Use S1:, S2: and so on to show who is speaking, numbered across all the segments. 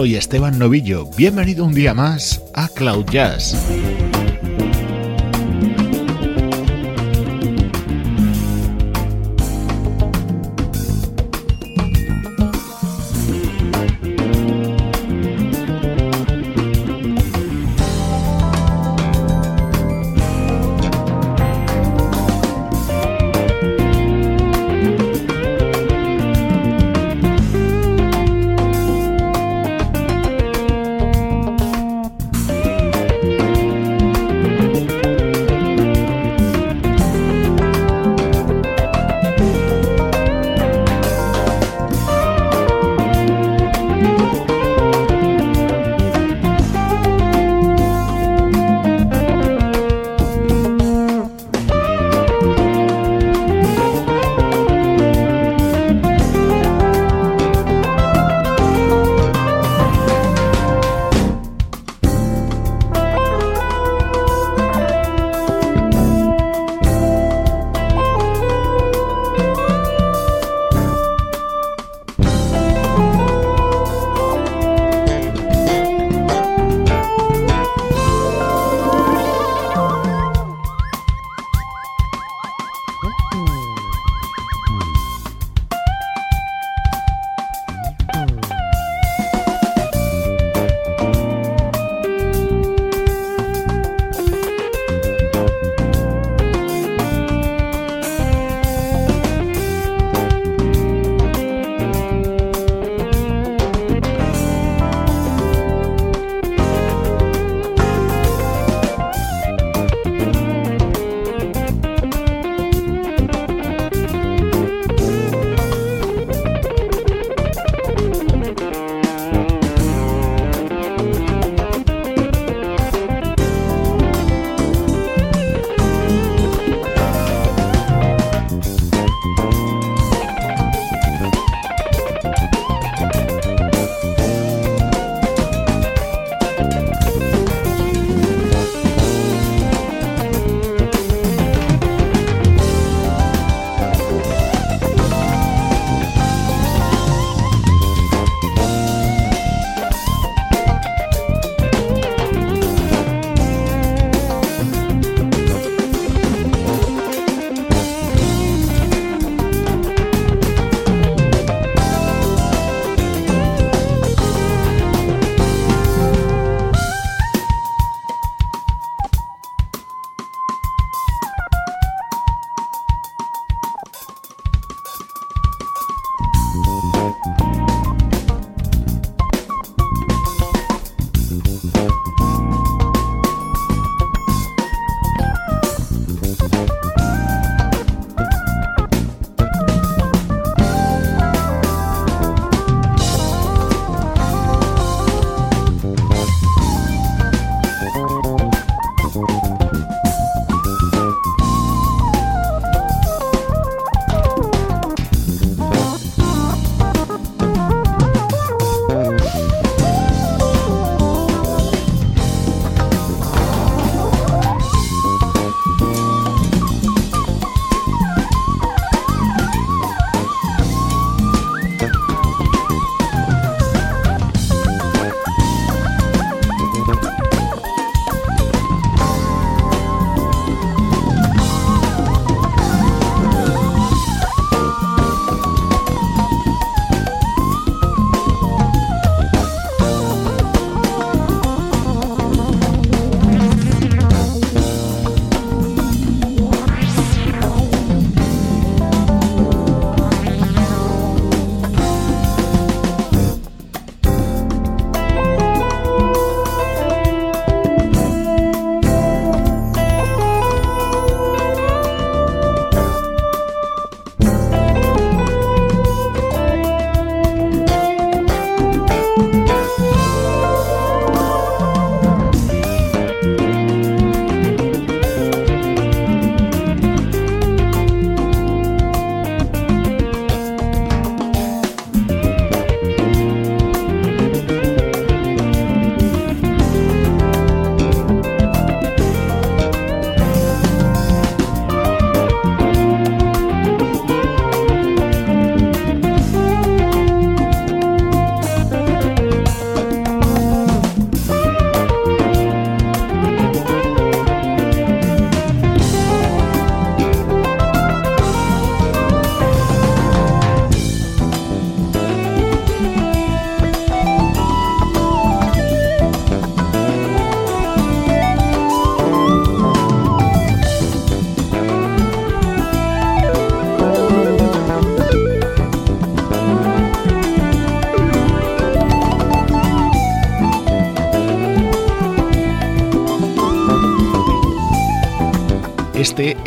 S1: Soy Esteban Novillo, bienvenido un día más a Cloud Jazz.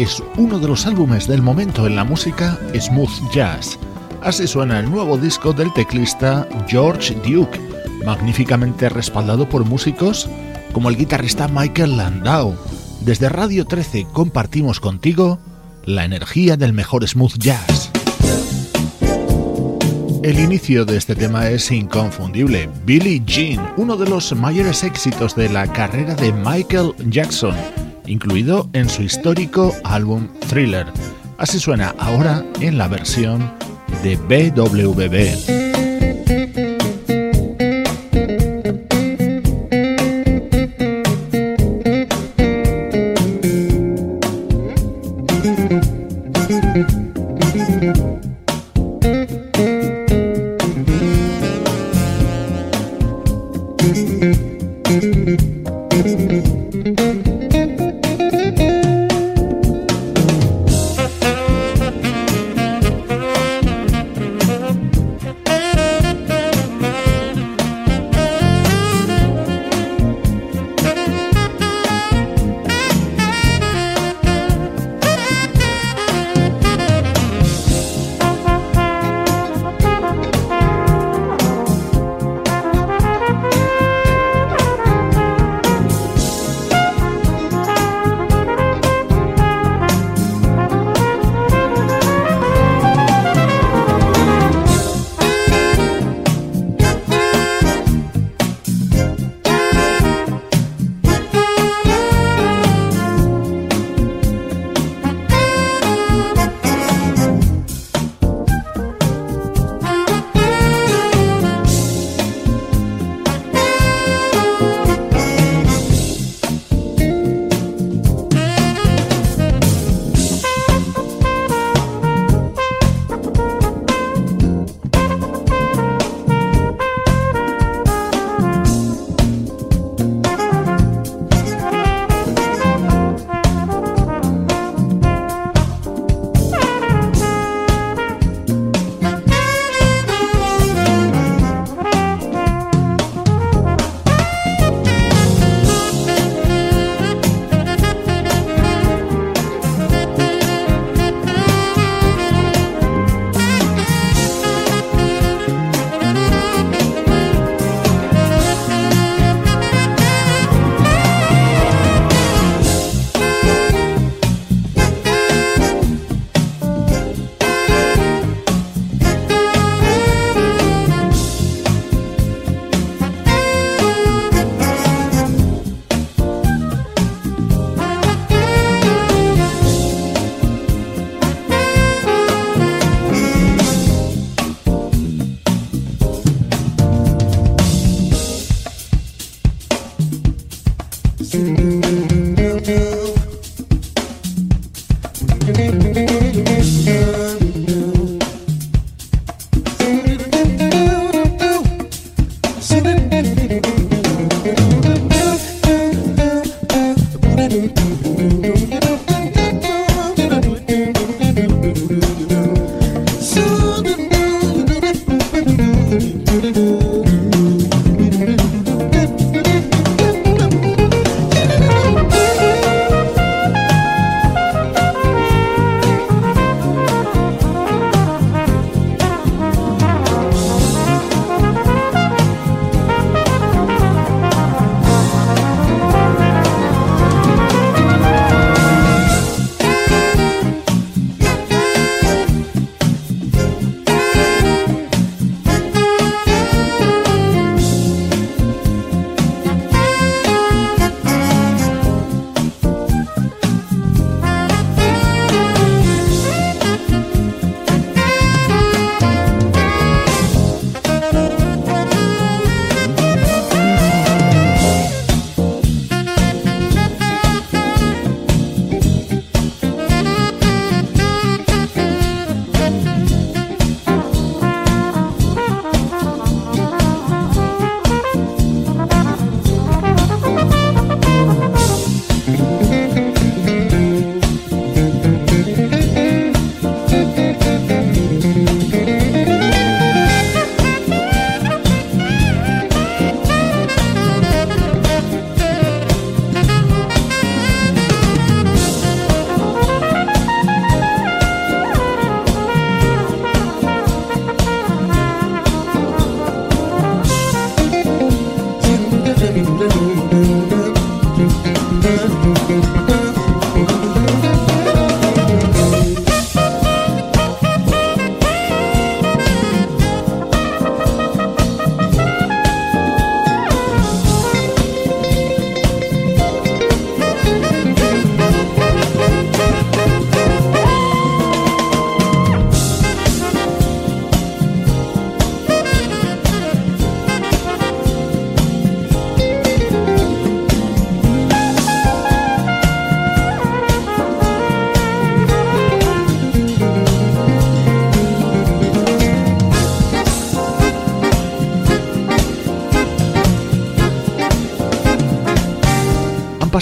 S1: Es uno de los álbumes del momento en la música smooth jazz. Así suena el nuevo disco del teclista George Duke, magníficamente respaldado por músicos como el guitarrista Michael Landau. Desde Radio 13 compartimos contigo la energía del mejor smooth jazz. El inicio de este tema es inconfundible. Billie Jean, uno de los mayores éxitos de la carrera de Michael Jackson, incluido en su histórico álbum Thriller. Así suena ahora en la versión de BWB.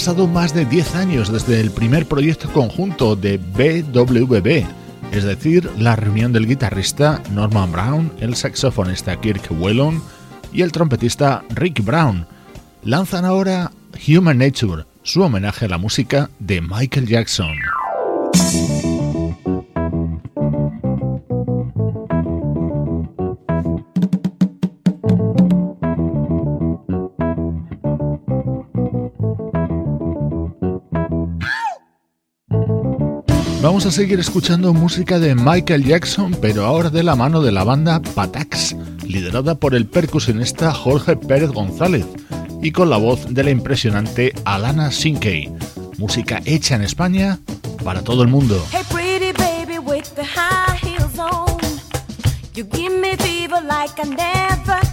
S1: Pasado más de 10 años desde el primer proyecto conjunto de BWB, es decir, la reunión del guitarrista Norman Brown, el saxofonista Kirk Whelan y el trompetista Rick Brown. Lanzan ahora Human Nature, su homenaje a la música de Michael Jackson. Vamos a seguir escuchando música de Michael Jackson, pero ahora de la mano de la banda Patax, liderada por el percusionista Jorge Pérez González y con la voz de la impresionante Alana Sinkey. Música hecha en España para todo el mundo.
S2: Hey pretty baby with the high heels on. You give me fever like I never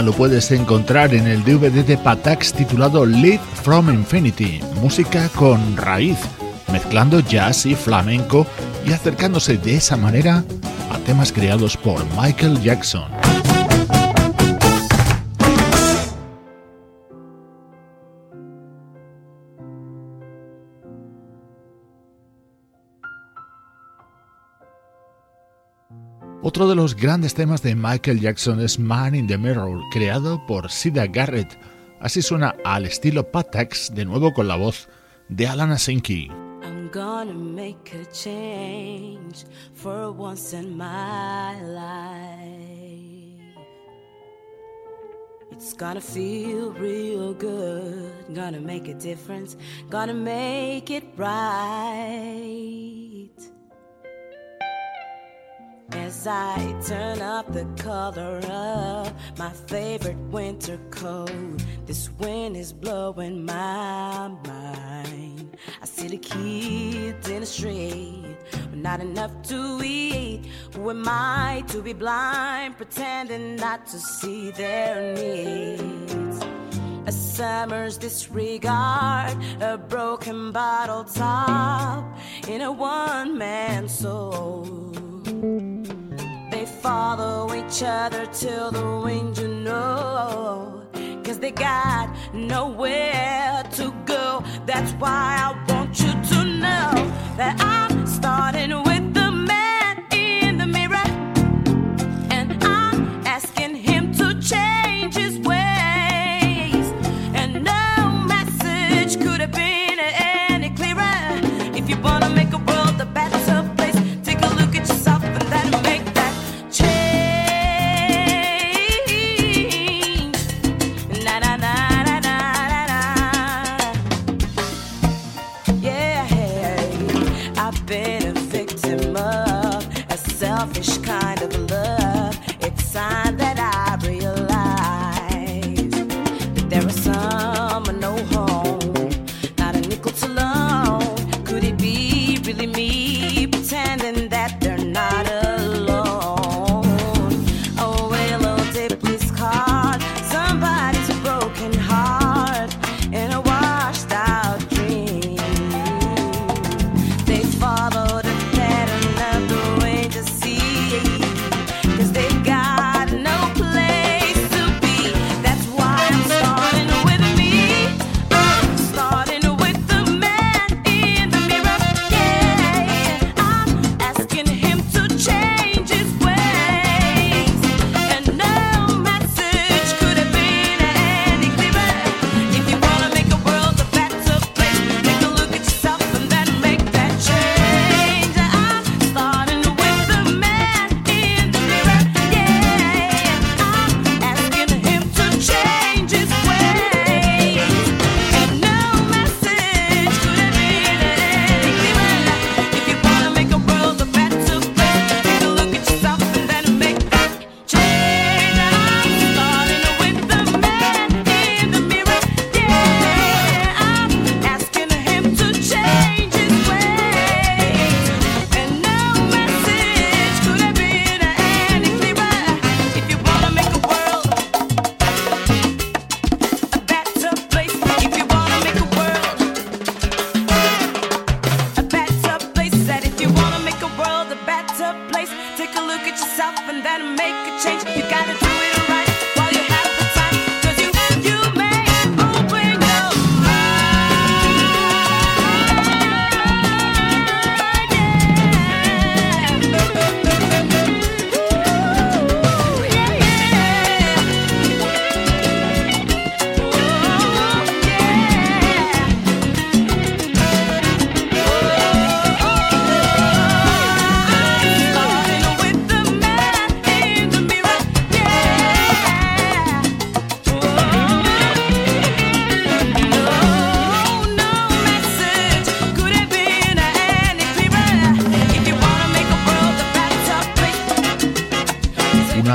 S2: lo puedes encontrar en el DVD de Patax titulado Lead from Infinity, música con raíz, mezclando jazz y flamenco y acercándose de esa manera a temas creados por Michael Jackson. Otro de los grandes temas de Michael Jackson es Man in the Mirror, creado por Sida Garrett. Así suena al estilo Patax, de nuevo con la voz de Alan Asinki. I'm gonna make a change for once in my life. It's gonna feel real good, gonna make a difference, gonna make it right. As I turn up the color of my favorite winter coat, this wind is blowing my mind. I see the kids in the street, but not enough to eat. Who am I to be blind, pretending not to see their needs? A summer's disregard, a broken bottle top in a one man soul follow each other till the wind, you know. Cause they got nowhere to go. That's why I want you to know that I'm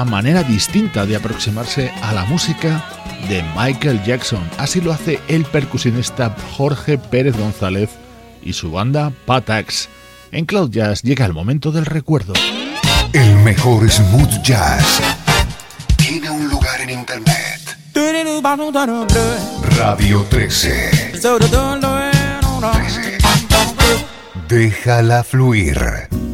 S2: manera distinta de aproximarse a la música de Michael Jackson. Así lo hace el percusionista Jorge Pérez González y su banda Patax. En Cloud Jazz llega el momento del recuerdo.
S3: El mejor smooth jazz tiene un lugar en
S4: en Internet. Radio 13. 13. Déjala fluir.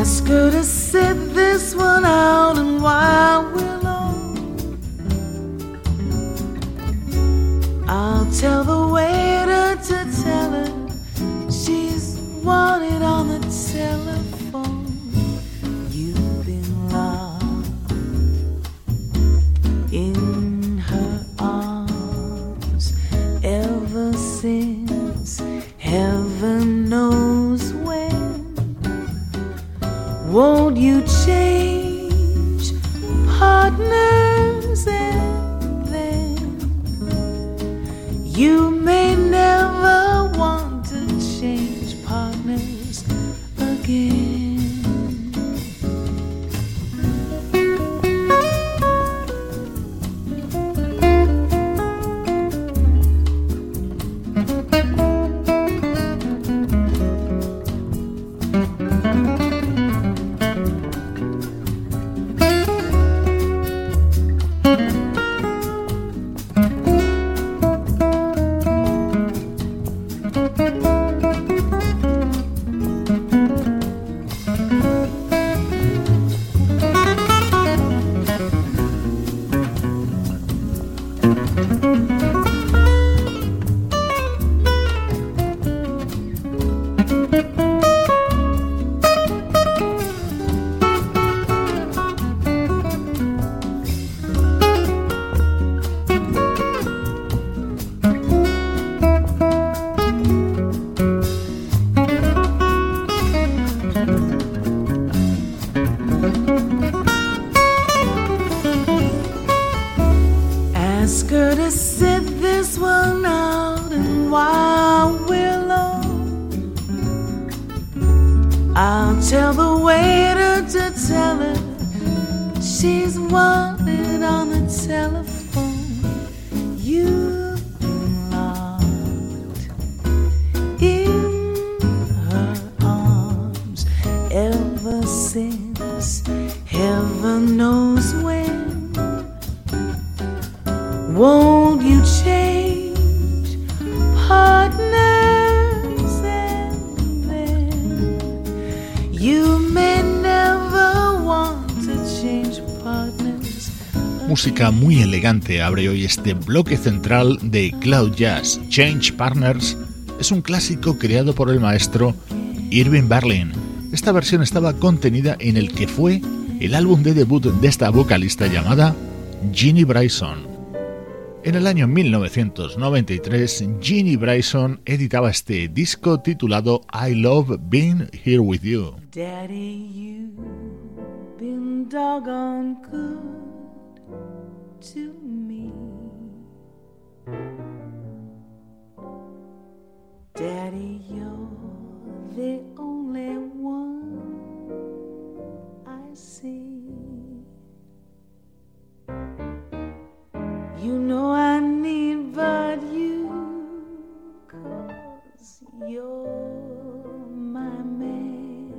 S4: ask her to she's wanted on the telephone.
S1: Música muy elegante abre hoy este bloque central de Cloud Jazz. Change Partners es un clásico creado por el maestro Irving Berlin. Esta versión estaba contenida en el que fue el álbum de debut de esta vocalista llamada Ginny Bryson. En el año 1993, Ginny Bryson editaba este disco titulado I Love Being Here With You.
S5: Daddy, been to me. Daddy, you're the only one I see. You know I need but you, cause you're my man.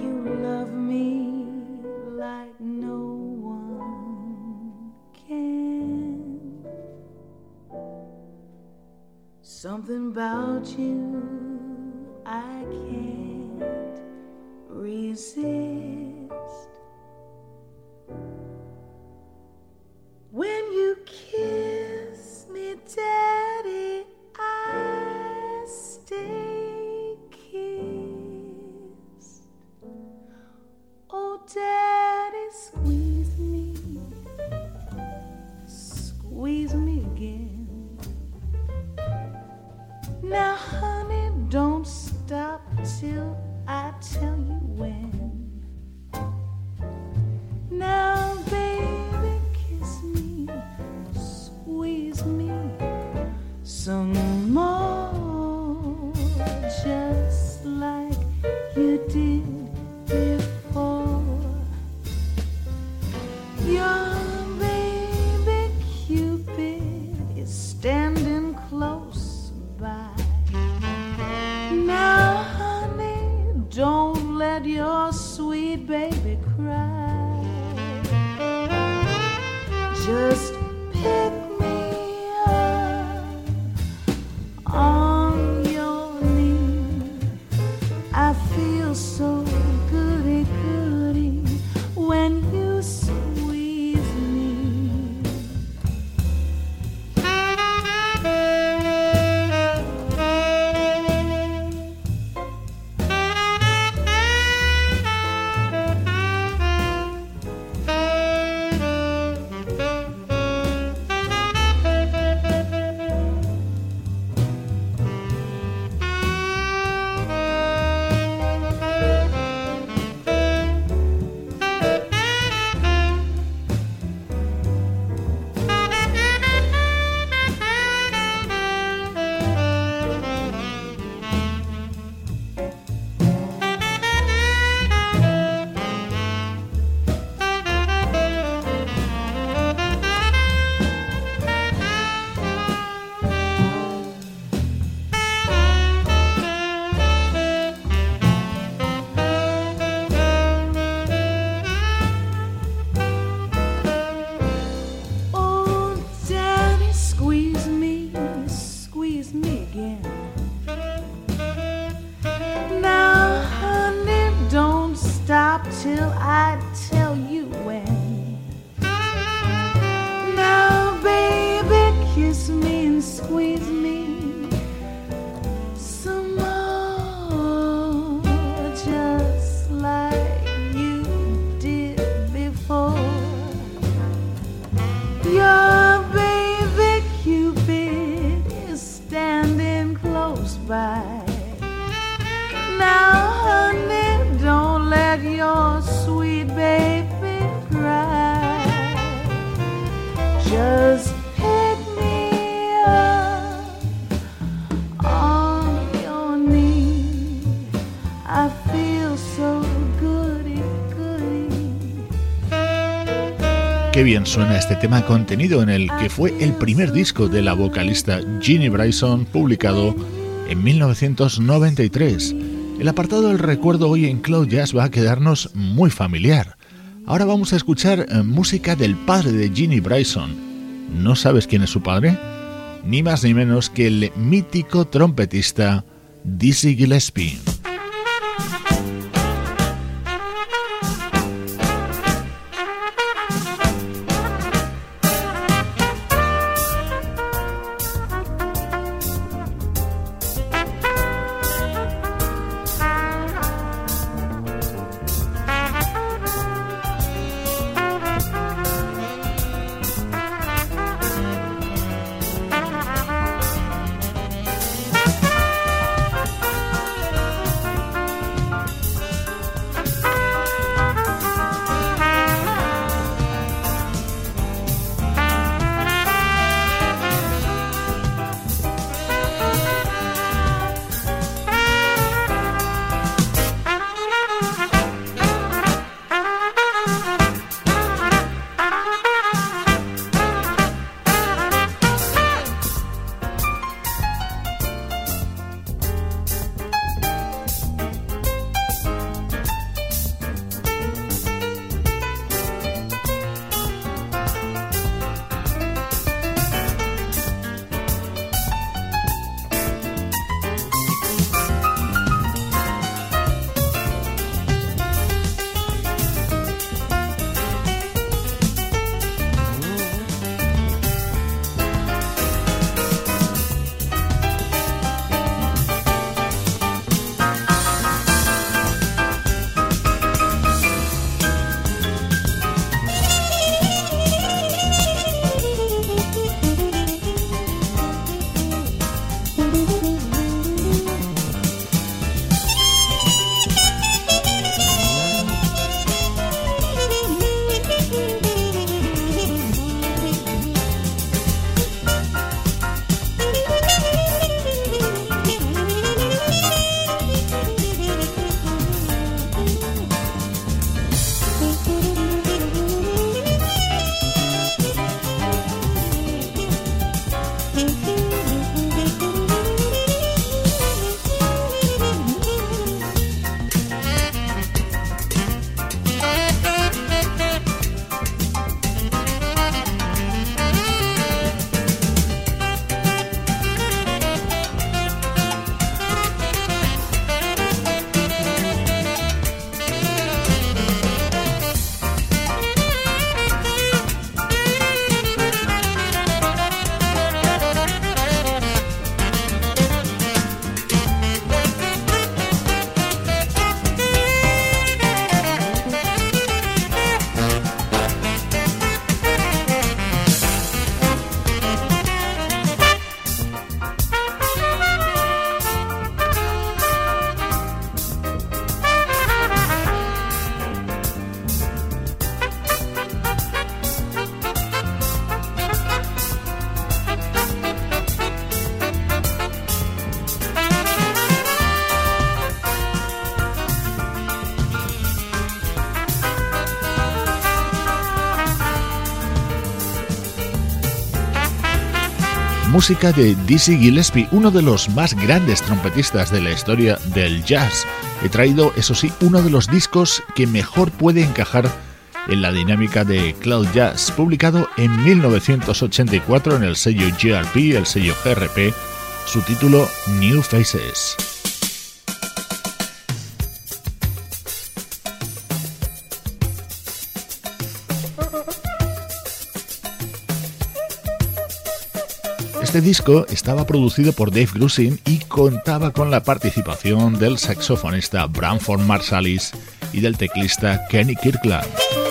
S6: You love me. Something about you I can't
S4: resist. Bien suena este tema contenido en el que fue el primer disco de la vocalista Ginny Bryson publicado en 1993. El apartado del recuerdo hoy en Cloud Jazz va a quedarnos muy familiar. Ahora vamos a escuchar eh, música del padre de Ginny Bryson. ¿No sabes quién es su padre? Ni más ni menos que el mítico trompetista Dizzy Gillespie.
S1: Música de Dizzy Gillespie, uno de los más grandes trompetistas de la historia del jazz. He traído, eso sí, uno de los discos que mejor puede encajar en la dinámica de Cloud Jazz, publicado en 1984 en el sello GRP, el sello GRP, su título New Faces. Este disco estaba producido por Dave Grusin y contaba con la participación del saxofonista Branford Marsalis y del teclista Kenny Kirkland.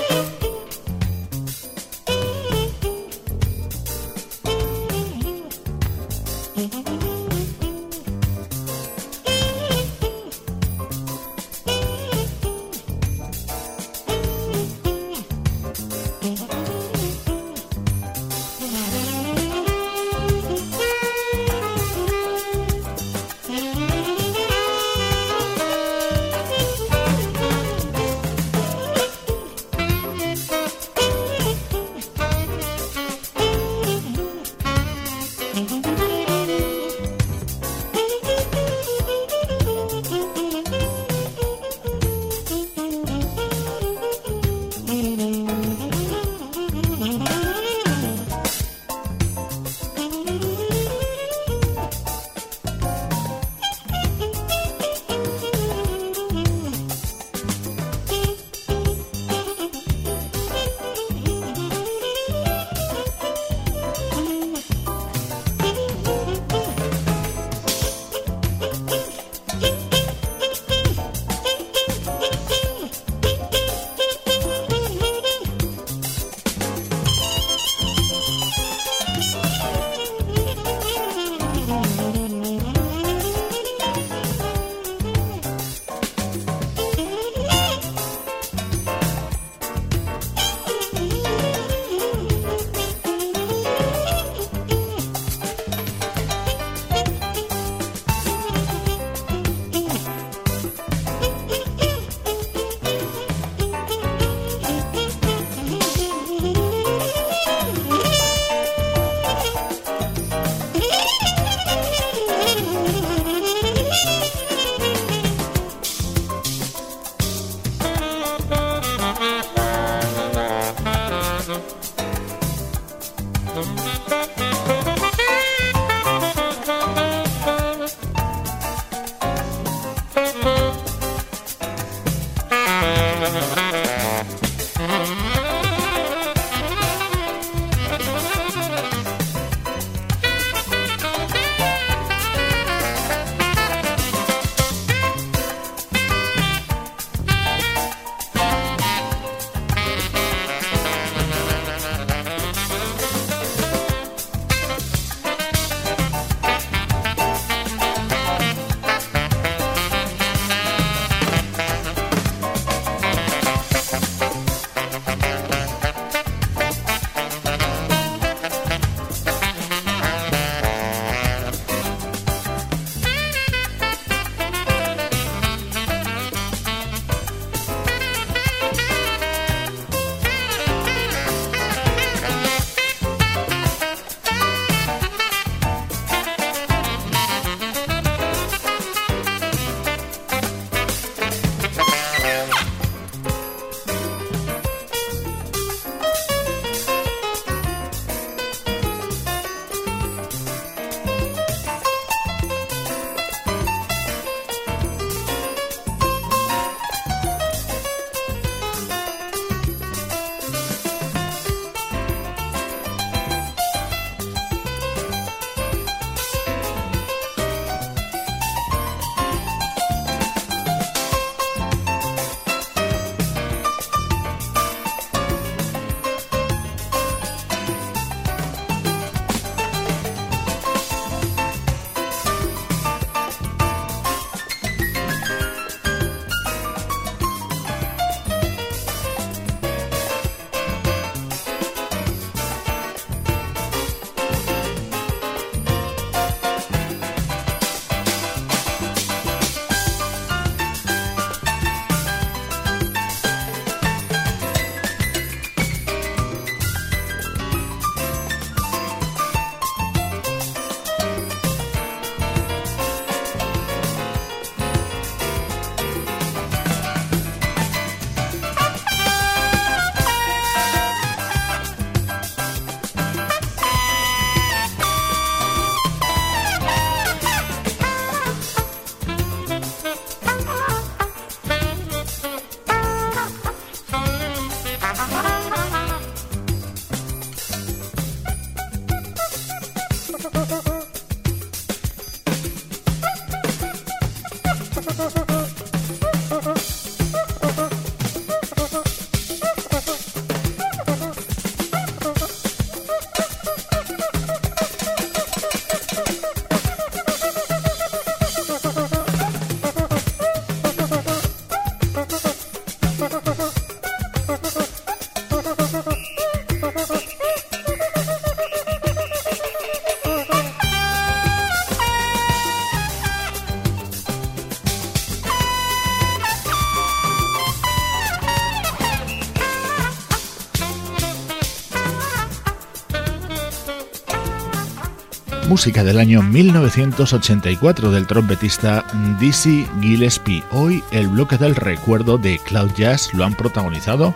S1: Música del año 1984 del trompetista Dizzy Gillespie. Hoy el bloque del recuerdo de Cloud Jazz lo han protagonizado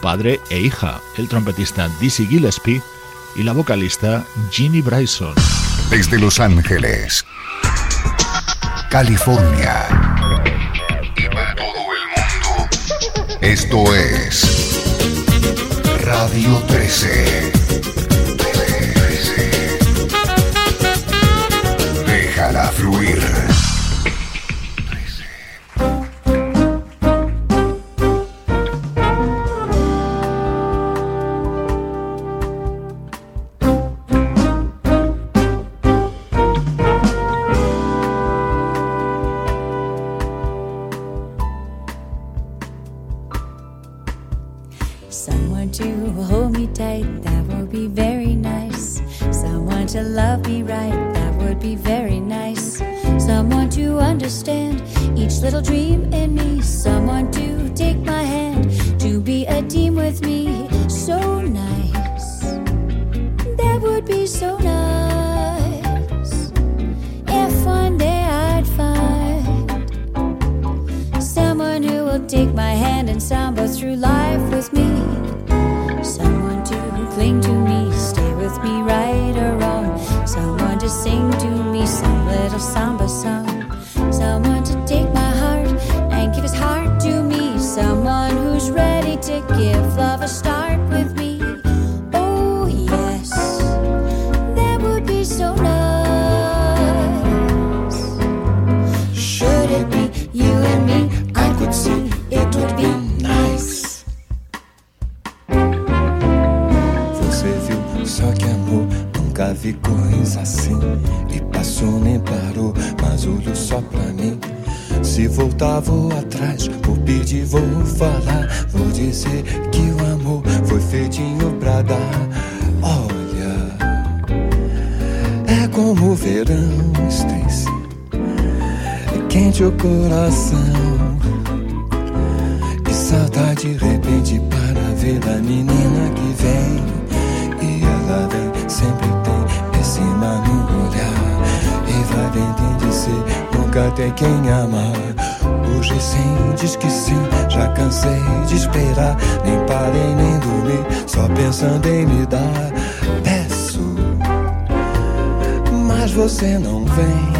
S1: padre e hija, el trompetista Dizzy Gillespie y la vocalista Ginny Bryson.
S7: Desde Los Ángeles, California y para todo el mundo, esto es Radio 13. fluir.
S8: falar, vou dizer que o amor foi feitinho pra dar. Olha, é como o verão, Stacy, é quente o coração. E saudade de repente para ver a menina que vem. E ela vem, sempre tem esse no olhar. E vai entender ser nunca tem quem amar. Hoje sim, diz que sim, já cansei de esperar Nem parei nem dormir, só pensando em me dar. Peço, mas você não vem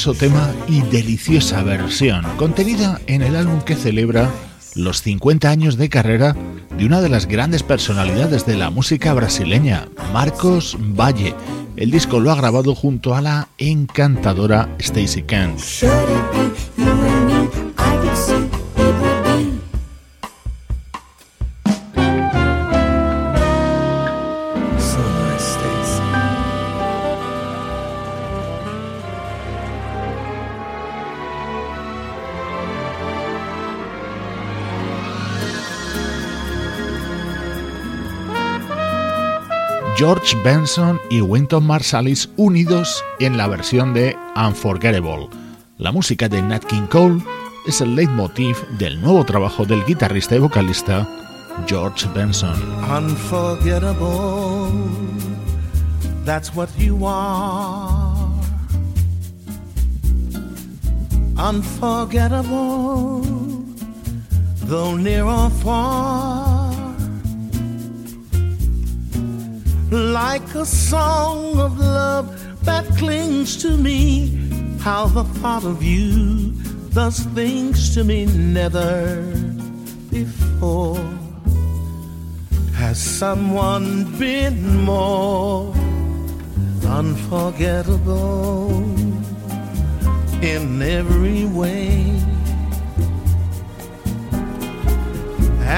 S1: Delicioso tema y deliciosa versión, contenida en el álbum que celebra los 50 años de carrera de una de las grandes personalidades de la música brasileña, Marcos Valle. El disco lo ha grabado junto a la encantadora Stacey Kent. George Benson y Wynton Marsalis unidos en la versión de Unforgettable. La música de Nat King Cole es el leitmotiv del nuevo trabajo del guitarrista y vocalista George Benson.
S9: unforgettable. That's what you are. Unforgettable, though near or far. Like a song of love that clings to me. How the thought of you thus things to me never before. Has someone been more unforgettable in every way?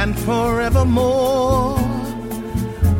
S9: And forevermore,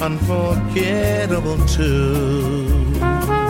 S9: unforgettable too.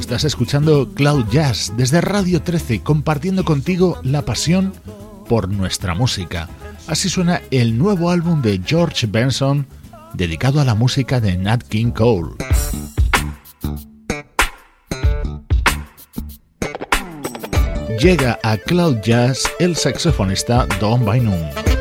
S1: Estás escuchando Cloud Jazz desde Radio 13, compartiendo contigo la pasión por nuestra música. Así suena el nuevo álbum de George Benson dedicado a la música de Nat King Cole. Llega a Cloud Jazz el saxofonista Don Bynum.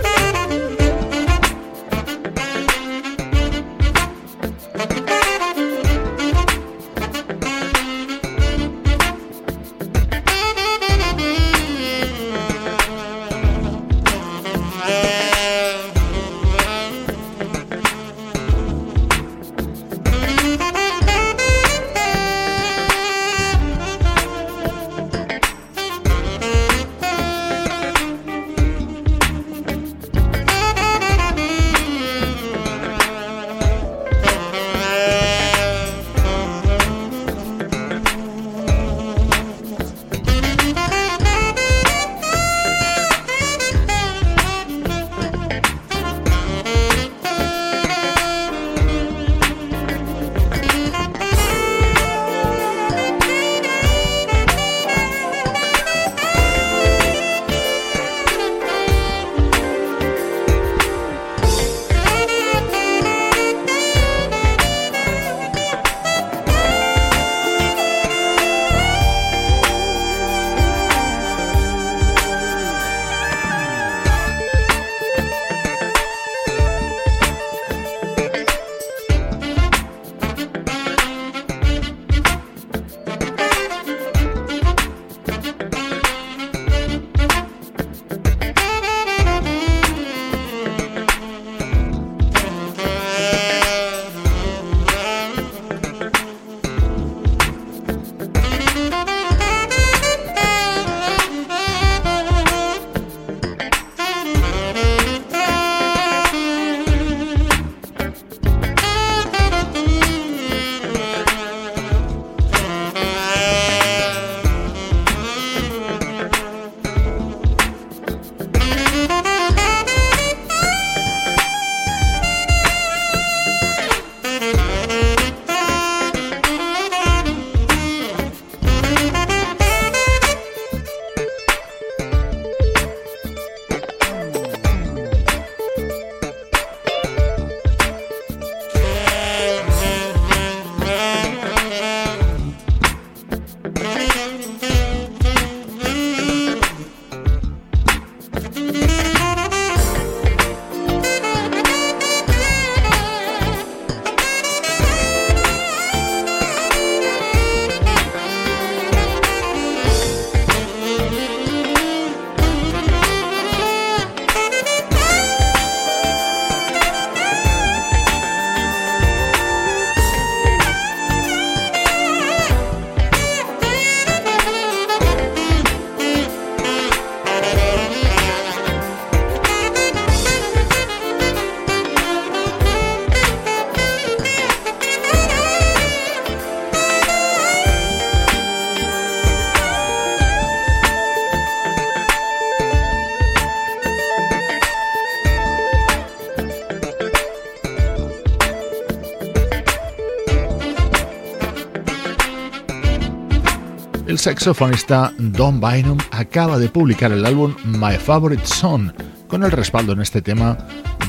S1: El saxofonista Don Bynum acaba de publicar el álbum My Favorite Song con el respaldo en este tema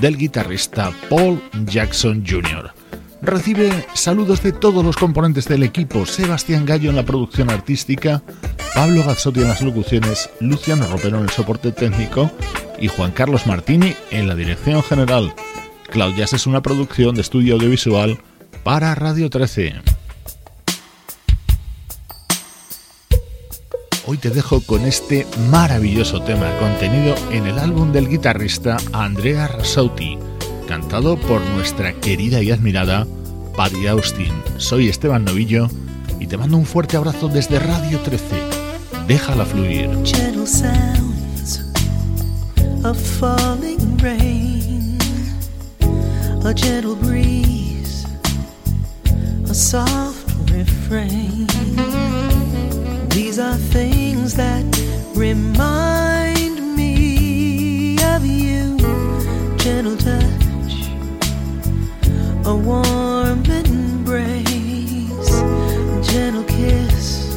S1: del guitarrista Paul Jackson Jr. recibe saludos de todos los componentes del equipo, Sebastián Gallo en la producción artística, Pablo Gazzotti en las locuciones, Luciano Ropero en el soporte técnico y Juan Carlos Martini en la dirección general. Claudias es una producción de estudio audiovisual para Radio 13. Hoy te dejo con este maravilloso tema contenido en el álbum del guitarrista Andrea Rassauti, cantado por nuestra querida y admirada Paddy Austin. Soy Esteban Novillo y te mando un fuerte abrazo desde Radio 13. Déjala fluir.
S4: Of falling rain, a gentle breeze, a soft refrain. Are things that remind me of you, gentle touch, a warm embrace, gentle kiss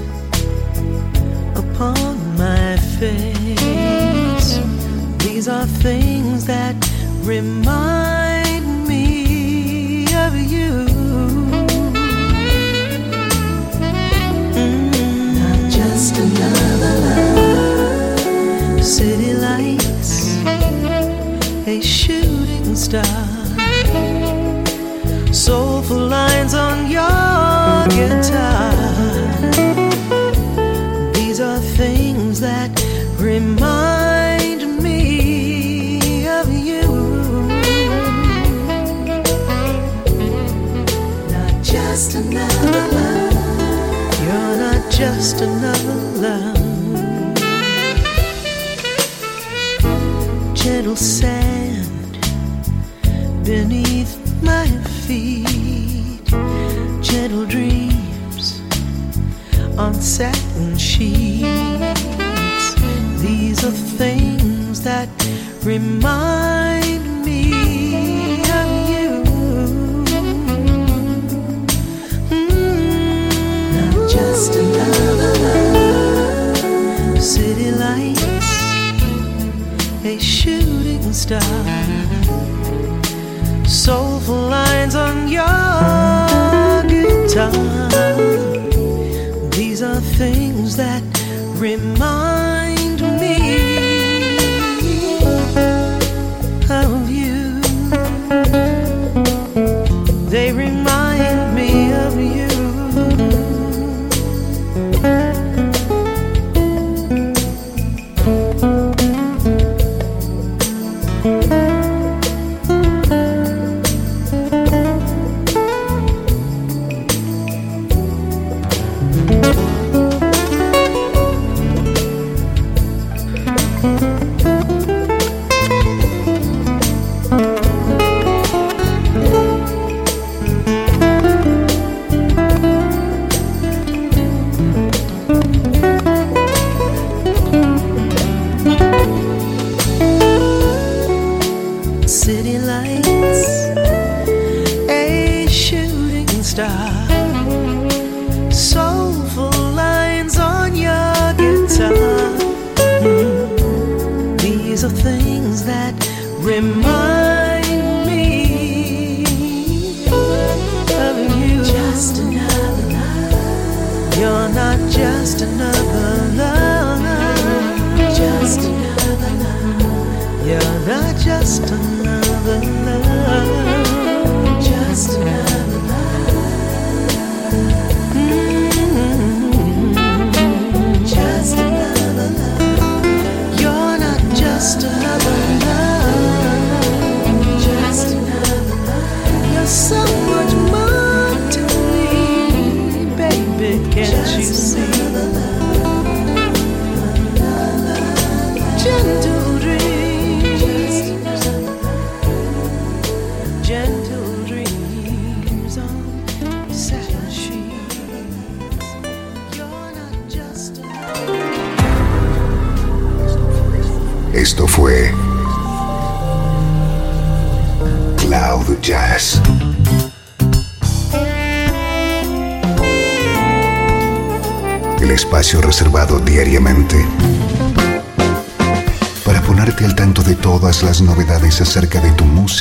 S4: upon my face. These are things that remind a shooting star. Soulful lines on your guitar. These are things that remind me of you. Not just another love. You're not just another love. Gentle beneath my feet. Gentle dreams on satin sheets. These are things that remind me of you. Mm, Not just another love. City lights, a shooting star. Things that remind